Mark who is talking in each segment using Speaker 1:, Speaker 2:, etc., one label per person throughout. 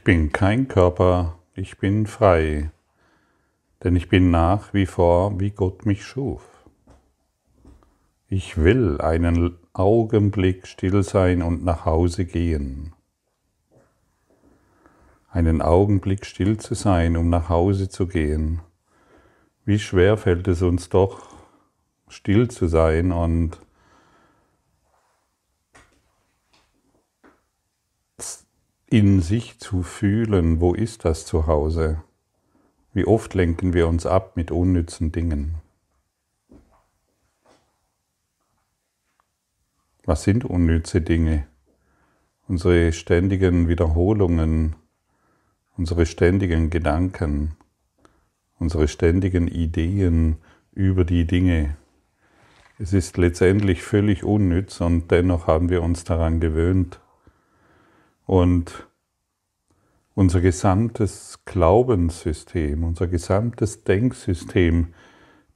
Speaker 1: Ich bin kein Körper, ich bin frei, denn ich bin nach wie vor, wie Gott mich schuf. Ich will einen Augenblick still sein und nach Hause gehen. Einen Augenblick still zu sein, um nach Hause zu gehen. Wie schwer fällt es uns doch, still zu sein und in sich zu fühlen, wo ist das zu Hause? Wie oft lenken wir uns ab mit unnützen Dingen? Was sind unnütze Dinge? Unsere ständigen Wiederholungen, unsere ständigen Gedanken, unsere ständigen Ideen über die Dinge. Es ist letztendlich völlig unnütz und dennoch haben wir uns daran gewöhnt, und unser gesamtes Glaubenssystem, unser gesamtes Denksystem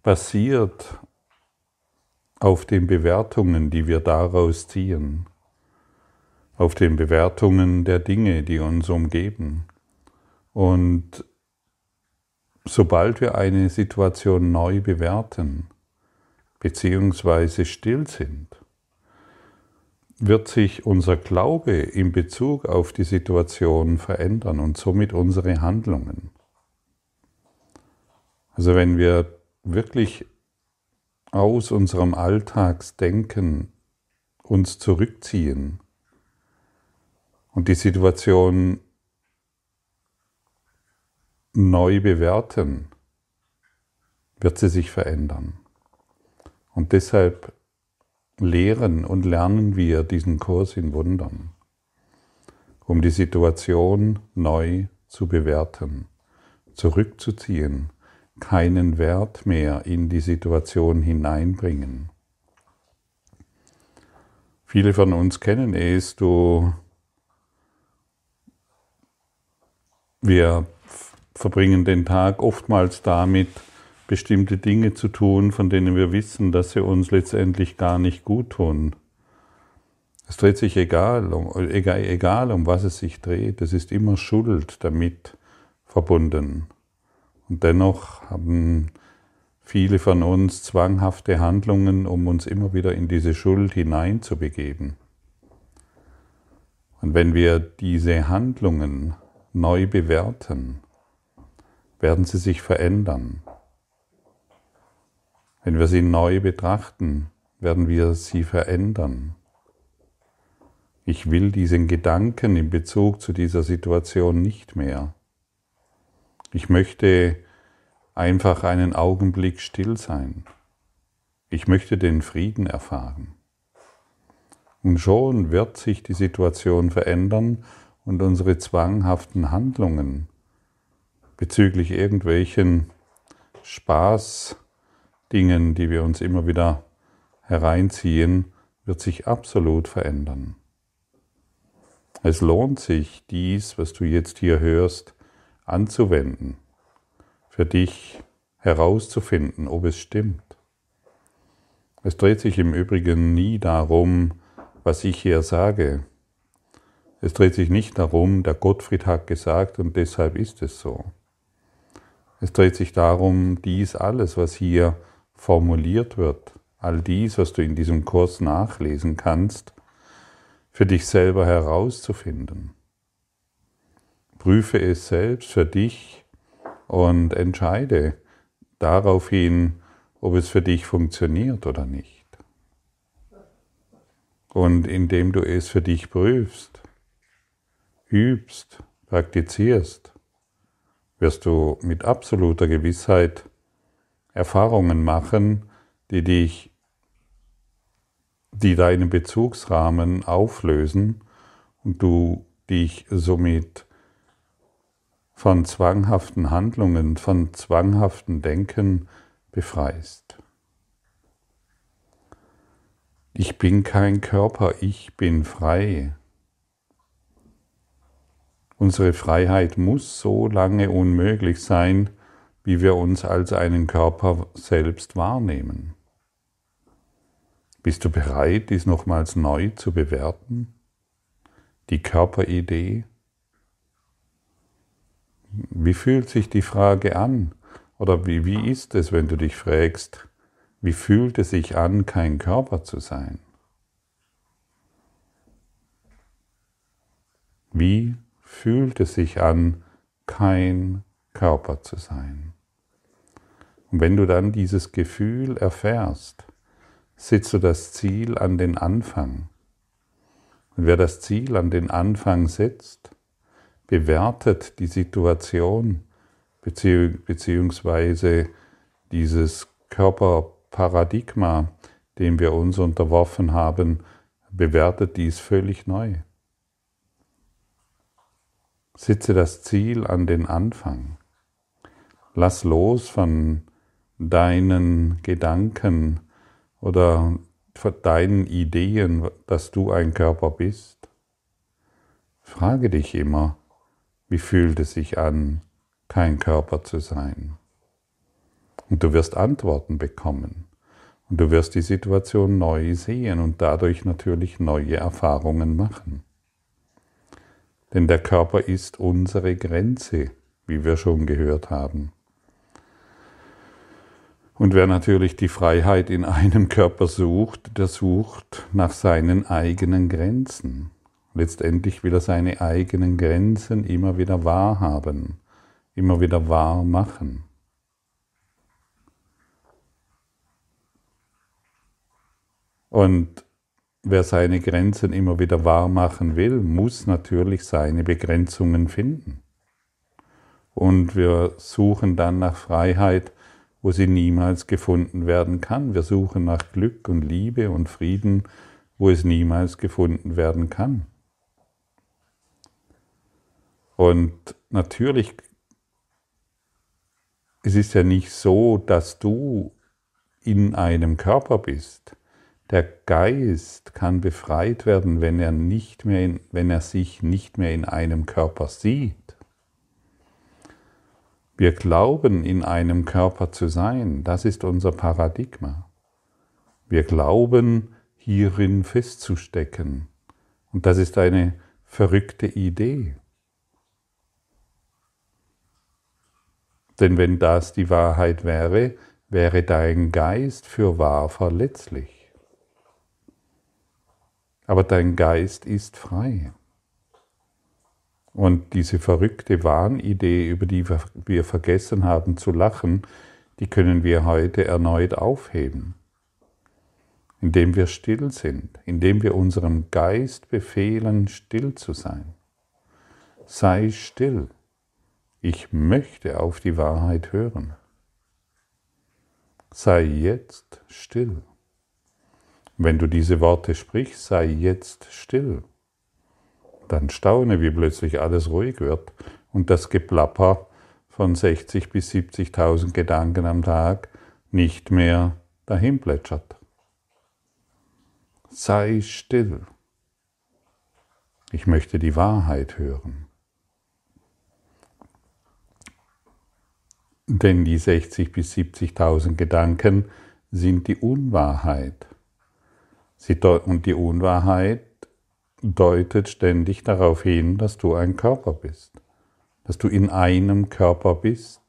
Speaker 1: basiert auf den Bewertungen, die wir daraus ziehen, auf den Bewertungen der Dinge, die uns umgeben. Und sobald wir eine Situation neu bewerten, beziehungsweise still sind, wird sich unser Glaube in Bezug auf die Situation verändern und somit unsere Handlungen. Also wenn wir wirklich aus unserem Alltagsdenken uns zurückziehen und die Situation neu bewerten, wird sie sich verändern. Und deshalb lehren und lernen wir diesen Kurs in Wundern, um die Situation neu zu bewerten, zurückzuziehen, keinen Wert mehr in die Situation hineinbringen. Viele von uns kennen es, du, wir verbringen den Tag oftmals damit, bestimmte Dinge zu tun, von denen wir wissen, dass sie uns letztendlich gar nicht gut tun. Es dreht sich egal um, egal, egal um was es sich dreht, es ist immer Schuld damit verbunden. Und dennoch haben viele von uns zwanghafte Handlungen, um uns immer wieder in diese Schuld hineinzubegeben. Und wenn wir diese Handlungen neu bewerten, werden sie sich verändern. Wenn wir sie neu betrachten, werden wir sie verändern. Ich will diesen Gedanken in Bezug zu dieser Situation nicht mehr. Ich möchte einfach einen Augenblick still sein. Ich möchte den Frieden erfahren. Und schon wird sich die Situation verändern und unsere zwanghaften Handlungen bezüglich irgendwelchen Spaß, Dingen, die wir uns immer wieder hereinziehen, wird sich absolut verändern. Es lohnt sich, dies, was du jetzt hier hörst, anzuwenden, für dich herauszufinden, ob es stimmt. Es dreht sich im Übrigen nie darum, was ich hier sage. Es dreht sich nicht darum, der Gottfried hat gesagt und deshalb ist es so. Es dreht sich darum, dies alles, was hier formuliert wird, all dies, was du in diesem Kurs nachlesen kannst, für dich selber herauszufinden. Prüfe es selbst für dich und entscheide daraufhin, ob es für dich funktioniert oder nicht. Und indem du es für dich prüfst, übst, praktizierst, wirst du mit absoluter Gewissheit Erfahrungen machen, die dich, die deinen Bezugsrahmen auflösen und du dich somit von zwanghaften Handlungen, von zwanghaften Denken befreist. Ich bin kein Körper, ich bin frei. Unsere Freiheit muss so lange unmöglich sein, wie wir uns als einen Körper selbst wahrnehmen. Bist du bereit, dies nochmals neu zu bewerten? Die Körperidee? Wie fühlt sich die Frage an? Oder wie, wie ist es, wenn du dich fragst, wie fühlt es sich an, kein Körper zu sein? Wie fühlt es sich an, kein Körper zu sein? Und wenn du dann dieses Gefühl erfährst, setzt du das Ziel an den Anfang. Und wer das Ziel an den Anfang setzt, bewertet die Situation beziehungsweise dieses Körperparadigma, dem wir uns unterworfen haben, bewertet dies völlig neu. Sitze das Ziel an den Anfang. Lass los von deinen Gedanken oder deinen Ideen, dass du ein Körper bist. Frage dich immer, wie fühlt es sich an, kein Körper zu sein? Und du wirst Antworten bekommen. Und du wirst die Situation neu sehen und dadurch natürlich neue Erfahrungen machen. Denn der Körper ist unsere Grenze, wie wir schon gehört haben. Und wer natürlich die Freiheit in einem Körper sucht, der sucht nach seinen eigenen Grenzen. Letztendlich will er seine eigenen Grenzen immer wieder wahrhaben, immer wieder wahr machen. Und wer seine Grenzen immer wieder wahr machen will, muss natürlich seine Begrenzungen finden. Und wir suchen dann nach Freiheit, wo sie niemals gefunden werden kann. Wir suchen nach Glück und Liebe und Frieden, wo es niemals gefunden werden kann. Und natürlich, es ist ja nicht so, dass du in einem Körper bist. Der Geist kann befreit werden, wenn er, nicht mehr in, wenn er sich nicht mehr in einem Körper sieht. Wir glauben, in einem Körper zu sein. Das ist unser Paradigma. Wir glauben, hierin festzustecken. Und das ist eine verrückte Idee. Denn wenn das die Wahrheit wäre, wäre dein Geist für wahr verletzlich. Aber dein Geist ist frei. Und diese verrückte Wahnidee, über die wir vergessen haben zu lachen, die können wir heute erneut aufheben, indem wir still sind, indem wir unserem Geist befehlen, still zu sein. Sei still. Ich möchte auf die Wahrheit hören. Sei jetzt still. Wenn du diese Worte sprichst, sei jetzt still. Dann staune, wie plötzlich alles ruhig wird und das Geplapper von 60 bis 70.000 Gedanken am Tag nicht mehr dahin plätschert. Sei still. Ich möchte die Wahrheit hören. Denn die 60.000 bis 70.000 Gedanken sind die Unwahrheit. Und die Unwahrheit deutet ständig darauf hin, dass du ein Körper bist, dass du in einem Körper bist.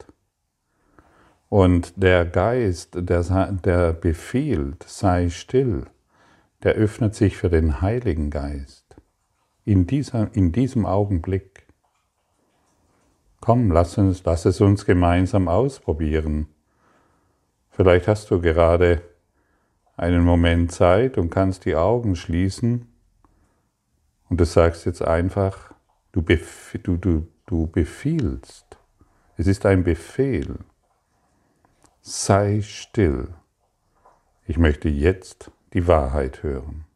Speaker 1: Und der Geist, der, der befiehlt, sei still, der öffnet sich für den Heiligen Geist in, dieser, in diesem Augenblick. Komm, lass, uns, lass es uns gemeinsam ausprobieren. Vielleicht hast du gerade einen Moment Zeit und kannst die Augen schließen und du sagst jetzt einfach, du, bef du, du, du befiehlst. Es ist ein Befehl. Sei still. Ich möchte jetzt die Wahrheit hören.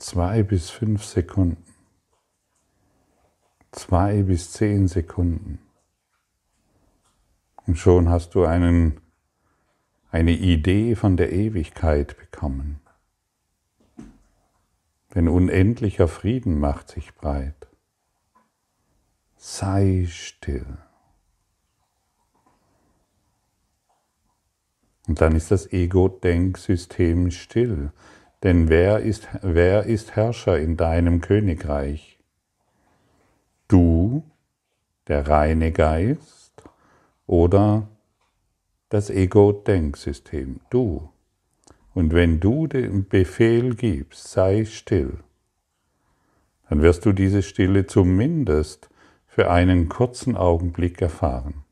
Speaker 1: zwei bis fünf Sekunden, zwei bis zehn Sekunden. Und schon hast du einen, eine Idee von der Ewigkeit bekommen. Denn unendlicher Frieden macht sich breit. Sei still. Und dann ist das Ego-Denksystem still. Denn wer ist, wer ist Herrscher in deinem Königreich? Du, der reine Geist oder das Ego-Denksystem? Du. Und wenn du den Befehl gibst, sei still, dann wirst du diese Stille zumindest für einen kurzen Augenblick erfahren.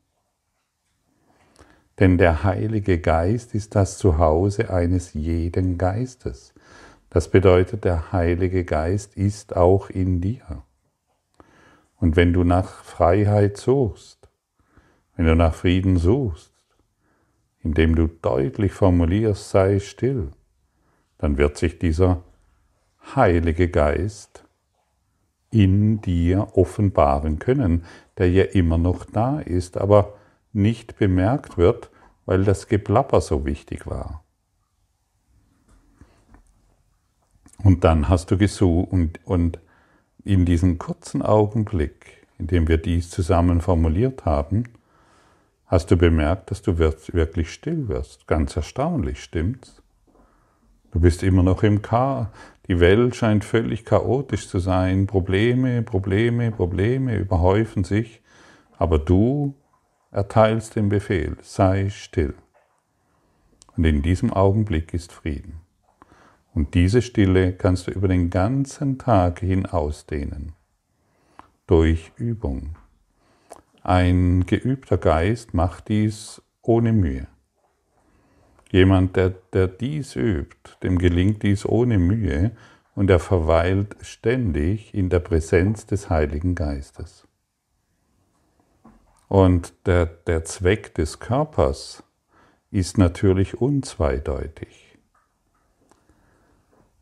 Speaker 1: Denn der Heilige Geist ist das Zuhause eines jeden Geistes. Das bedeutet, der Heilige Geist ist auch in dir. Und wenn du nach Freiheit suchst, wenn du nach Frieden suchst, indem du deutlich formulierst, sei still, dann wird sich dieser Heilige Geist in dir offenbaren können, der ja immer noch da ist, aber nicht bemerkt wird, weil das Geplapper so wichtig war. Und dann hast du gesucht und, und in diesem kurzen Augenblick, in dem wir dies zusammen formuliert haben, hast du bemerkt, dass du wirklich still wirst. Ganz erstaunlich, stimmt's? Du bist immer noch im Chaos. Die Welt scheint völlig chaotisch zu sein. Probleme, Probleme, Probleme überhäufen sich. Aber du erteilst den Befehl, sei still. Und in diesem Augenblick ist Frieden. Und diese Stille kannst du über den ganzen Tag hin ausdehnen. Durch Übung. Ein geübter Geist macht dies ohne Mühe. Jemand, der, der dies übt, dem gelingt dies ohne Mühe und er verweilt ständig in der Präsenz des Heiligen Geistes. Und der, der Zweck des Körpers ist natürlich unzweideutig.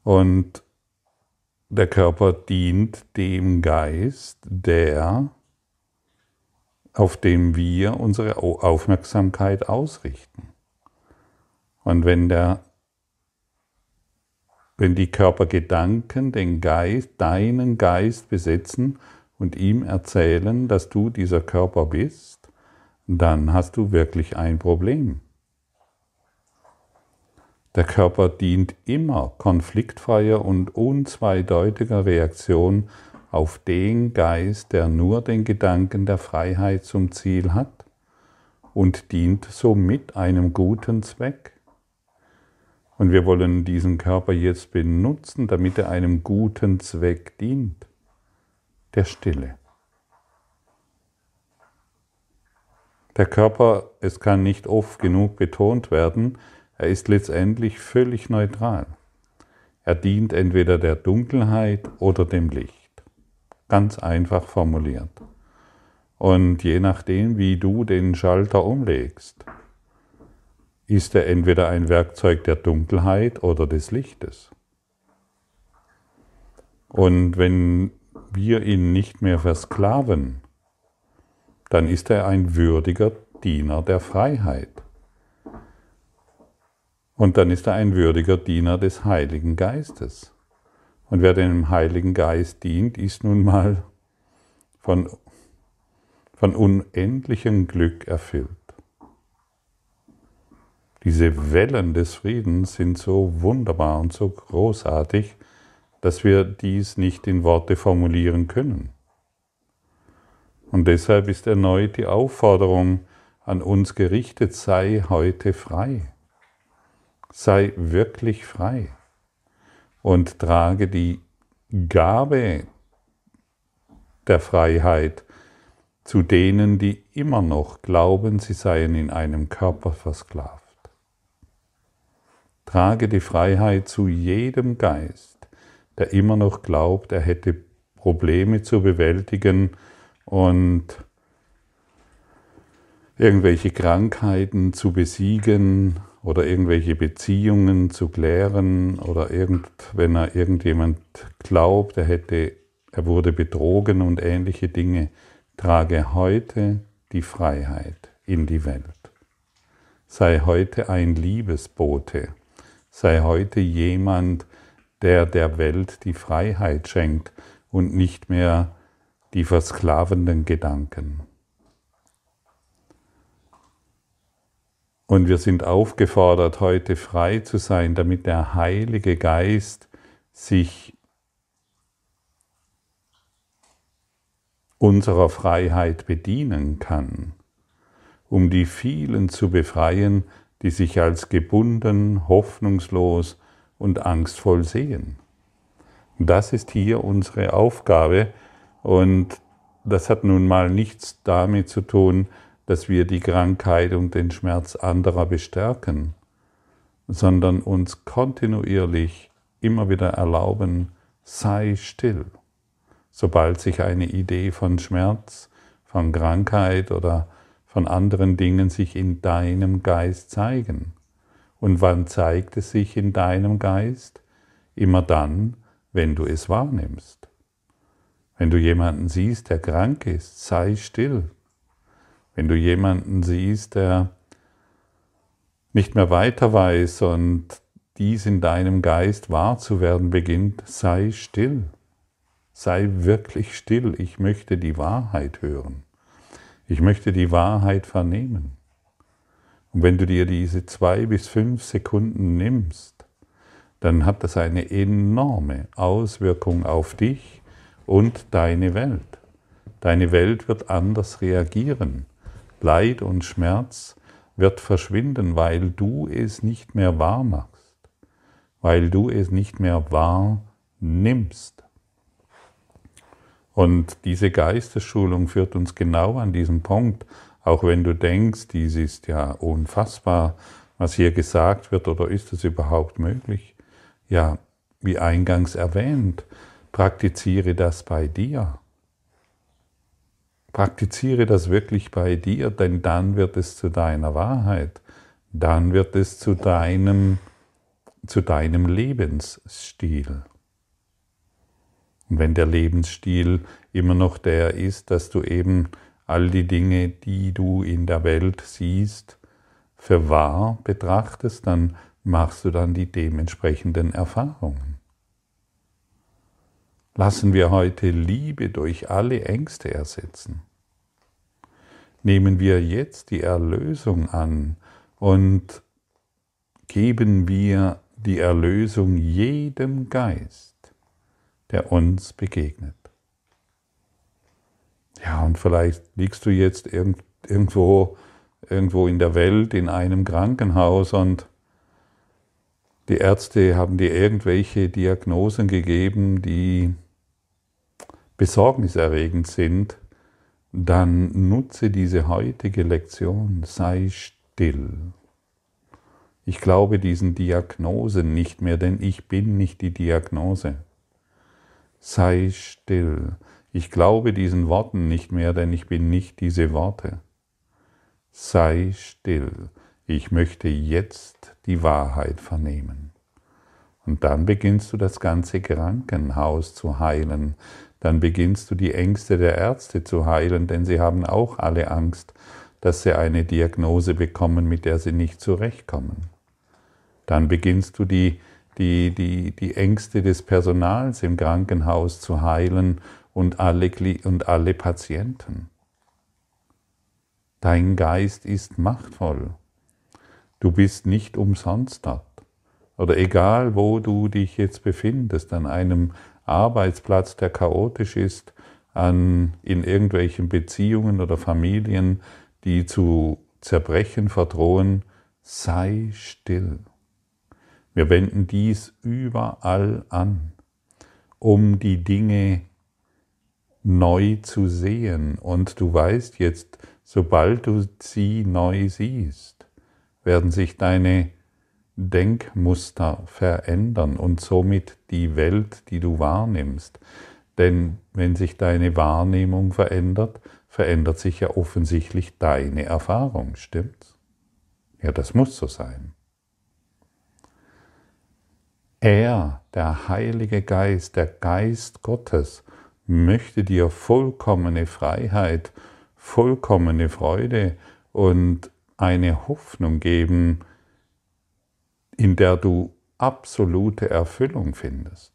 Speaker 1: Und der Körper dient dem Geist, der, auf dem wir unsere Aufmerksamkeit ausrichten. Und wenn der wenn die Körpergedanken den Geist, deinen Geist besetzen und ihm erzählen, dass du dieser Körper bist, dann hast du wirklich ein Problem. Der Körper dient immer konfliktfreier und unzweideutiger Reaktion auf den Geist, der nur den Gedanken der Freiheit zum Ziel hat und dient somit einem guten Zweck. Und wir wollen diesen Körper jetzt benutzen, damit er einem guten Zweck dient der Stille. Der Körper, es kann nicht oft genug betont werden, er ist letztendlich völlig neutral. Er dient entweder der Dunkelheit oder dem Licht. Ganz einfach formuliert. Und je nachdem, wie du den Schalter umlegst, ist er entweder ein Werkzeug der Dunkelheit oder des Lichtes. Und wenn wir ihn nicht mehr versklaven, dann ist er ein würdiger Diener der Freiheit. Und dann ist er ein würdiger Diener des Heiligen Geistes. Und wer dem Heiligen Geist dient, ist nun mal von, von unendlichem Glück erfüllt. Diese Wellen des Friedens sind so wunderbar und so großartig, dass wir dies nicht in Worte formulieren können. Und deshalb ist erneut die Aufforderung an uns gerichtet, sei heute frei. Sei wirklich frei und trage die Gabe der Freiheit zu denen, die immer noch glauben, sie seien in einem Körper versklavt. Trage die Freiheit zu jedem Geist, der immer noch glaubt, er hätte Probleme zu bewältigen und irgendwelche Krankheiten zu besiegen oder irgendwelche Beziehungen zu klären oder irgend, wenn er irgendjemand glaubt, er hätte, er wurde betrogen und ähnliche Dinge, trage heute die Freiheit in die Welt. Sei heute ein Liebesbote. Sei heute jemand, der der Welt die Freiheit schenkt und nicht mehr die versklavenden Gedanken. Und wir sind aufgefordert, heute frei zu sein, damit der Heilige Geist sich unserer Freiheit bedienen kann, um die vielen zu befreien, die sich als gebunden, hoffnungslos und angstvoll sehen. Das ist hier unsere Aufgabe und das hat nun mal nichts damit zu tun, dass wir die Krankheit und den Schmerz anderer bestärken, sondern uns kontinuierlich immer wieder erlauben, sei still. Sobald sich eine Idee von Schmerz, von Krankheit oder von anderen Dingen sich in deinem Geist zeigen. Und wann zeigt es sich in deinem Geist? Immer dann, wenn du es wahrnimmst. Wenn du jemanden siehst, der krank ist, sei still. Wenn du jemanden siehst, der nicht mehr weiter weiß und dies in deinem Geist wahr zu werden beginnt, sei still. Sei wirklich still. Ich möchte die Wahrheit hören. Ich möchte die Wahrheit vernehmen. Und wenn du dir diese zwei bis fünf Sekunden nimmst, dann hat das eine enorme Auswirkung auf dich und deine Welt. Deine Welt wird anders reagieren. Leid und Schmerz wird verschwinden, weil du es nicht mehr wahr machst, weil du es nicht mehr wahr nimmst. Und diese Geistesschulung führt uns genau an diesen Punkt, auch wenn du denkst, dies ist ja unfassbar, was hier gesagt wird, oder ist es überhaupt möglich? Ja, wie eingangs erwähnt, praktiziere das bei dir. Praktiziere das wirklich bei dir, denn dann wird es zu deiner Wahrheit, dann wird es zu deinem, zu deinem Lebensstil. Und wenn der Lebensstil immer noch der ist, dass du eben all die Dinge, die du in der Welt siehst, für wahr betrachtest, dann machst du dann die dementsprechenden Erfahrungen. Lassen wir heute Liebe durch alle Ängste ersetzen. Nehmen wir jetzt die Erlösung an und geben wir die Erlösung jedem Geist, der uns begegnet. Ja, und vielleicht liegst du jetzt irgendwo, irgendwo in der Welt in einem Krankenhaus und die Ärzte haben dir irgendwelche Diagnosen gegeben, die besorgniserregend sind, dann nutze diese heutige Lektion, sei still. Ich glaube diesen Diagnosen nicht mehr, denn ich bin nicht die Diagnose. Sei still. Ich glaube diesen Worten nicht mehr, denn ich bin nicht diese Worte. Sei still. Ich möchte jetzt die Wahrheit vernehmen. Und dann beginnst du das ganze Krankenhaus zu heilen. Dann beginnst du die Ängste der Ärzte zu heilen, denn sie haben auch alle Angst, dass sie eine Diagnose bekommen, mit der sie nicht zurechtkommen. Dann beginnst du die, die, die, die Ängste des Personals im Krankenhaus zu heilen und alle, und alle Patienten. Dein Geist ist machtvoll. Du bist nicht umsonst dort. Oder egal, wo du dich jetzt befindest, an einem Arbeitsplatz, der chaotisch ist, an, in irgendwelchen Beziehungen oder Familien, die zu zerbrechen verdrohen, sei still. Wir wenden dies überall an, um die Dinge neu zu sehen. Und du weißt jetzt, sobald du sie neu siehst, werden sich deine Denkmuster verändern und somit die Welt, die du wahrnimmst. Denn wenn sich deine Wahrnehmung verändert, verändert sich ja offensichtlich deine Erfahrung, stimmt's? Ja, das muss so sein. Er, der Heilige Geist, der Geist Gottes, möchte dir vollkommene Freiheit, vollkommene Freude und eine Hoffnung geben, in der du absolute Erfüllung findest.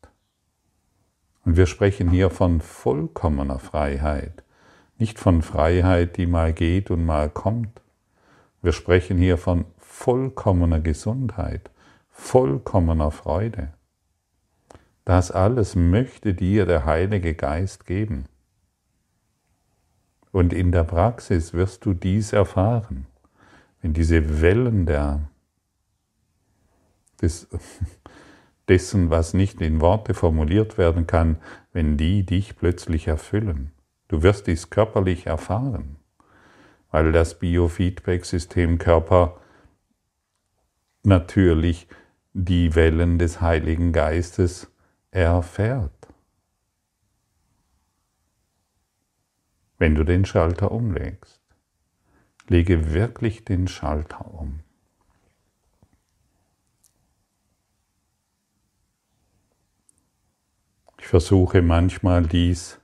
Speaker 1: Und wir sprechen hier von vollkommener Freiheit, nicht von Freiheit, die mal geht und mal kommt. Wir sprechen hier von vollkommener Gesundheit, vollkommener Freude. Das alles möchte dir der Heilige Geist geben. Und in der Praxis wirst du dies erfahren, wenn diese Wellen der, des, dessen, was nicht in Worte formuliert werden kann, wenn die dich plötzlich erfüllen. Du wirst dies körperlich erfahren, weil das Biofeedback-System Körper natürlich die Wellen des Heiligen Geistes erfährt. Wenn du den Schalter umlegst, lege wirklich den Schalter um. Versuche manchmal dies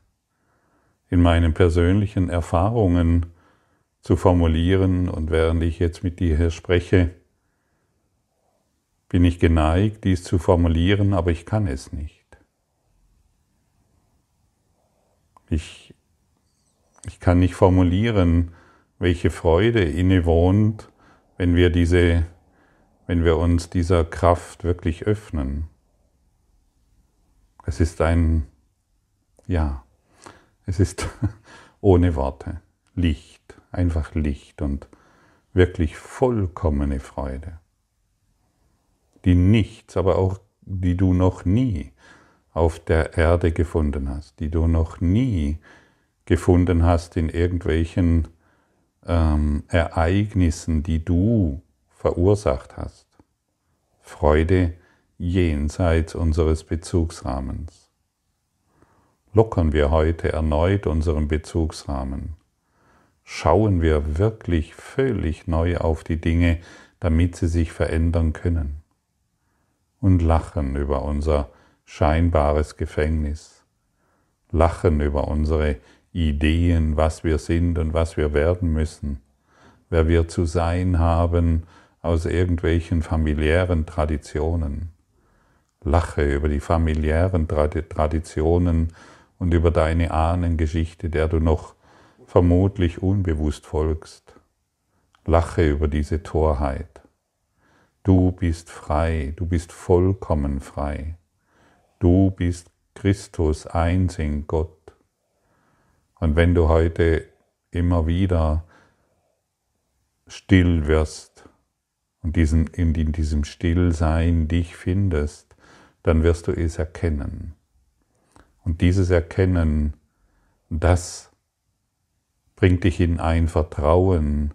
Speaker 1: in meinen persönlichen Erfahrungen zu formulieren und während ich jetzt mit dir hier spreche, bin ich geneigt, dies zu formulieren, aber ich kann es nicht. Ich, ich kann nicht formulieren, welche Freude innewohnt, wenn wir diese, wenn wir uns dieser Kraft wirklich öffnen. Es ist ein, ja, es ist ohne Worte Licht, einfach Licht und wirklich vollkommene Freude, die nichts, aber auch die du noch nie auf der Erde gefunden hast, die du noch nie gefunden hast in irgendwelchen ähm, Ereignissen, die du verursacht hast. Freude jenseits unseres Bezugsrahmens lockern wir heute erneut unseren Bezugsrahmen. Schauen wir wirklich völlig neu auf die Dinge, damit sie sich verändern können. Und lachen über unser scheinbares Gefängnis. Lachen über unsere Ideen, was wir sind und was wir werden müssen, wer wir zu sein haben aus irgendwelchen familiären Traditionen. Lache über die familiären Traditionen und über deine Ahnengeschichte, der du noch vermutlich unbewusst folgst. Lache über diese Torheit. Du bist frei, du bist vollkommen frei. Du bist Christus eins in Gott. Und wenn du heute immer wieder still wirst und diesen, in diesem Stillsein dich findest, dann wirst du es erkennen. Und dieses Erkennen, das bringt dich in ein Vertrauen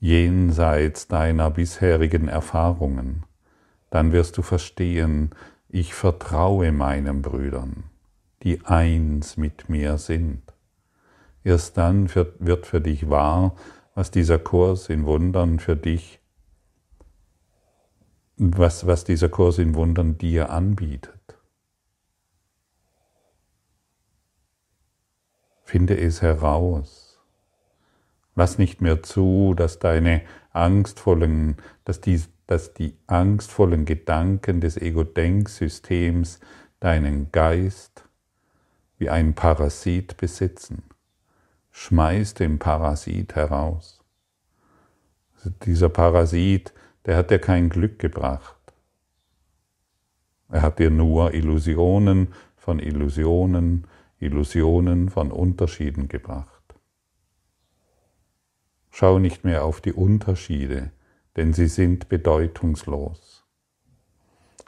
Speaker 1: jenseits deiner bisherigen Erfahrungen. Dann wirst du verstehen, ich vertraue meinen Brüdern, die eins mit mir sind. Erst dann wird für dich wahr, was dieser Kurs in Wundern für dich, was, was dieser Kurs in Wundern dir anbietet. Finde es heraus. Lass nicht mehr zu, dass deine angstvollen, dass die, dass die angstvollen Gedanken des Ego-Denksystems deinen Geist wie ein Parasit besitzen. Schmeiß den Parasit heraus. Also dieser Parasit, der hat dir kein Glück gebracht. Er hat dir nur Illusionen von Illusionen Illusionen von Unterschieden gebracht. Schau nicht mehr auf die Unterschiede, denn sie sind bedeutungslos.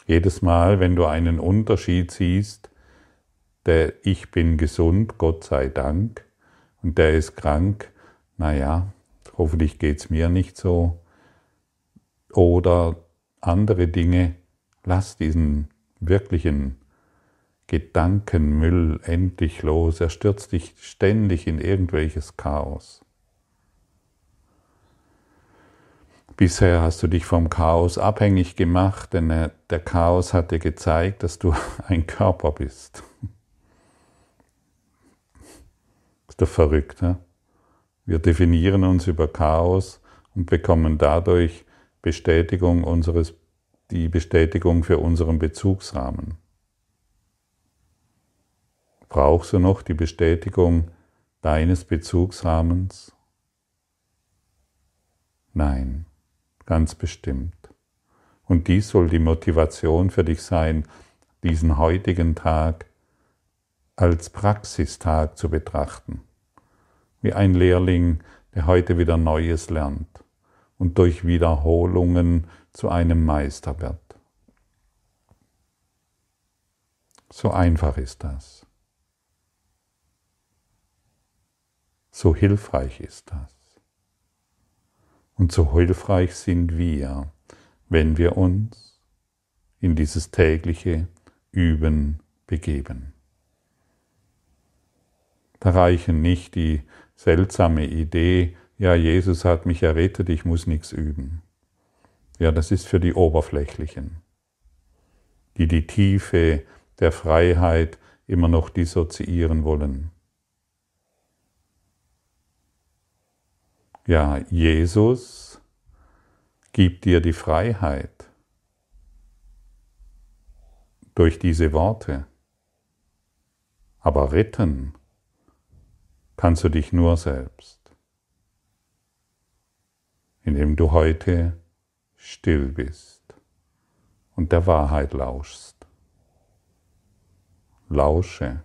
Speaker 1: Jedes Mal, wenn du einen Unterschied siehst, der Ich bin gesund, Gott sei Dank, und der ist krank, naja, hoffentlich geht es mir nicht so, oder andere Dinge, lass diesen wirklichen Gedankenmüll endlich los, er stürzt dich ständig in irgendwelches Chaos. Bisher hast du dich vom Chaos abhängig gemacht, denn der Chaos hat dir gezeigt, dass du ein Körper bist. Ist doch verrückt, ne? Wir definieren uns über Chaos und bekommen dadurch Bestätigung unseres, die Bestätigung für unseren Bezugsrahmen. Brauchst du noch die Bestätigung deines Bezugsrahmens? Nein, ganz bestimmt. Und dies soll die Motivation für dich sein, diesen heutigen Tag als Praxistag zu betrachten. Wie ein Lehrling, der heute wieder Neues lernt und durch Wiederholungen zu einem Meister wird. So einfach ist das. So hilfreich ist das. Und so hilfreich sind wir, wenn wir uns in dieses tägliche Üben begeben. Da reichen nicht die seltsame Idee, ja, Jesus hat mich errettet, ich muss nichts üben. Ja, das ist für die Oberflächlichen, die die Tiefe der Freiheit immer noch dissoziieren wollen. Ja, Jesus gibt dir die Freiheit durch diese Worte. Aber retten kannst du dich nur selbst, indem du heute still bist und der Wahrheit lauschst. Lausche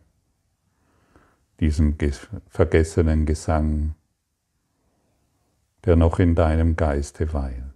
Speaker 1: diesem vergessenen Gesang, der noch in deinem Geiste weilt.